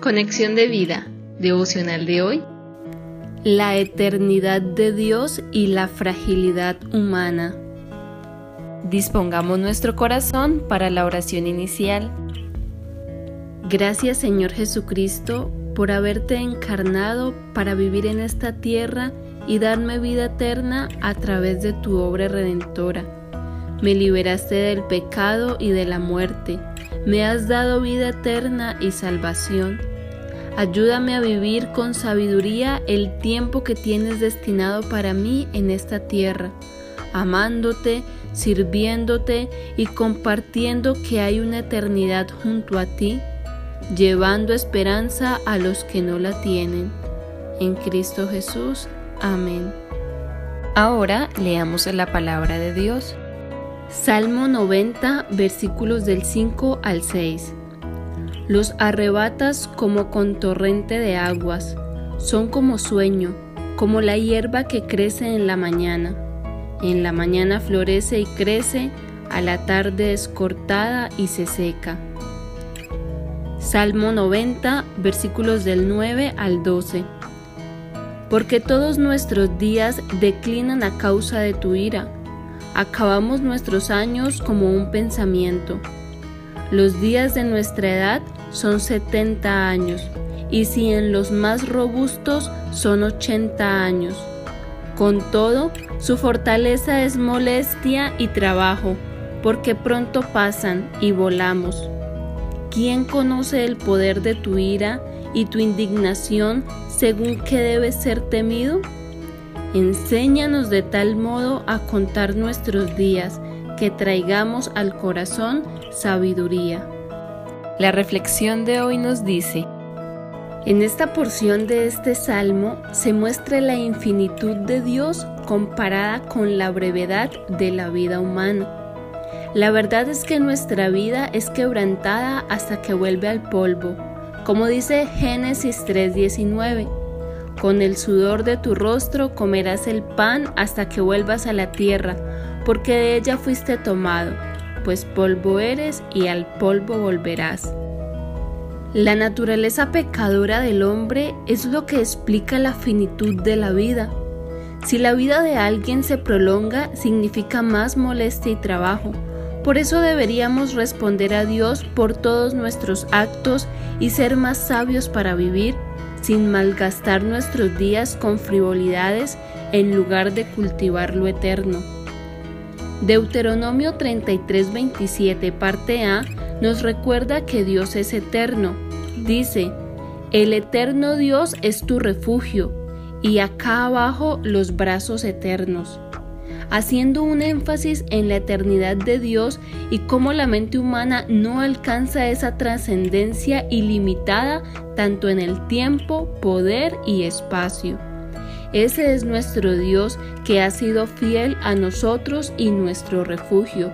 Conexión de vida, devocional de hoy. La eternidad de Dios y la fragilidad humana. Dispongamos nuestro corazón para la oración inicial. Gracias Señor Jesucristo por haberte encarnado para vivir en esta tierra y darme vida eterna a través de tu obra redentora. Me liberaste del pecado y de la muerte. Me has dado vida eterna y salvación. Ayúdame a vivir con sabiduría el tiempo que tienes destinado para mí en esta tierra, amándote, sirviéndote y compartiendo que hay una eternidad junto a ti, llevando esperanza a los que no la tienen. En Cristo Jesús. Amén. Ahora leamos la palabra de Dios. Salmo 90, versículos del 5 al 6. Los arrebatas como con torrente de aguas, son como sueño, como la hierba que crece en la mañana. En la mañana florece y crece, a la tarde es cortada y se seca. Salmo 90, versículos del 9 al 12. Porque todos nuestros días declinan a causa de tu ira. Acabamos nuestros años como un pensamiento. Los días de nuestra edad son 70 años, y si en los más robustos son 80 años. Con todo, su fortaleza es molestia y trabajo, porque pronto pasan y volamos. ¿Quién conoce el poder de tu ira y tu indignación según que debe ser temido? Enséñanos de tal modo a contar nuestros días que traigamos al corazón sabiduría. La reflexión de hoy nos dice, en esta porción de este salmo se muestra la infinitud de Dios comparada con la brevedad de la vida humana. La verdad es que nuestra vida es quebrantada hasta que vuelve al polvo, como dice Génesis 3:19. Con el sudor de tu rostro comerás el pan hasta que vuelvas a la tierra, porque de ella fuiste tomado pues polvo eres y al polvo volverás. La naturaleza pecadora del hombre es lo que explica la finitud de la vida. Si la vida de alguien se prolonga, significa más molestia y trabajo. Por eso deberíamos responder a Dios por todos nuestros actos y ser más sabios para vivir, sin malgastar nuestros días con frivolidades en lugar de cultivar lo eterno. Deuteronomio 33:27 parte A nos recuerda que Dios es eterno. Dice, el eterno Dios es tu refugio y acá abajo los brazos eternos, haciendo un énfasis en la eternidad de Dios y cómo la mente humana no alcanza esa trascendencia ilimitada tanto en el tiempo, poder y espacio. Ese es nuestro Dios que ha sido fiel a nosotros y nuestro refugio.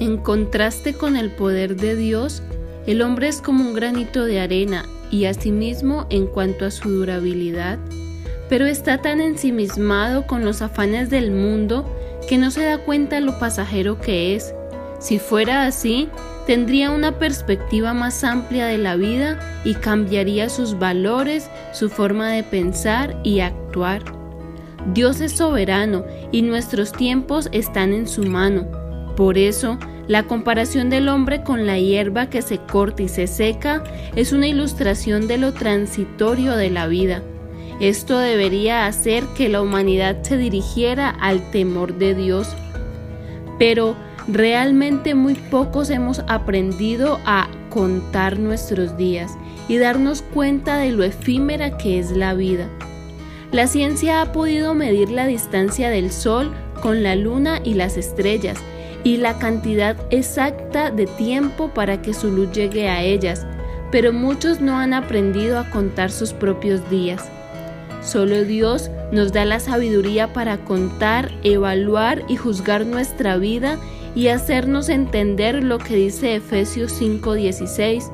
En contraste con el poder de Dios, el hombre es como un granito de arena y asimismo en cuanto a su durabilidad, pero está tan ensimismado con los afanes del mundo que no se da cuenta lo pasajero que es. Si fuera así, tendría una perspectiva más amplia de la vida y cambiaría sus valores, su forma de pensar y actuar. Dios es soberano y nuestros tiempos están en su mano. Por eso, la comparación del hombre con la hierba que se corta y se seca es una ilustración de lo transitorio de la vida. Esto debería hacer que la humanidad se dirigiera al temor de Dios. Pero, Realmente muy pocos hemos aprendido a contar nuestros días y darnos cuenta de lo efímera que es la vida. La ciencia ha podido medir la distancia del Sol con la Luna y las estrellas y la cantidad exacta de tiempo para que su luz llegue a ellas, pero muchos no han aprendido a contar sus propios días. Solo Dios nos da la sabiduría para contar, evaluar y juzgar nuestra vida y hacernos entender lo que dice Efesios 5:16,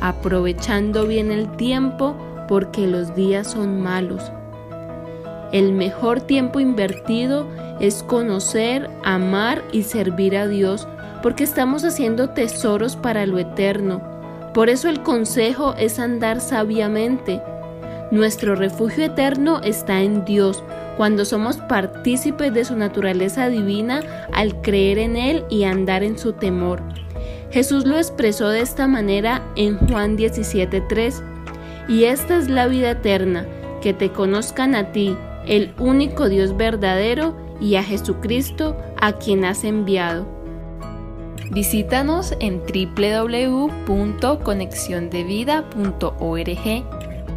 aprovechando bien el tiempo porque los días son malos. El mejor tiempo invertido es conocer, amar y servir a Dios porque estamos haciendo tesoros para lo eterno. Por eso el consejo es andar sabiamente. Nuestro refugio eterno está en Dios, cuando somos partícipes de su naturaleza divina al creer en Él y andar en su temor. Jesús lo expresó de esta manera en Juan 17:3, y esta es la vida eterna, que te conozcan a ti, el único Dios verdadero, y a Jesucristo, a quien has enviado. Visítanos en www.conexiondevida.org.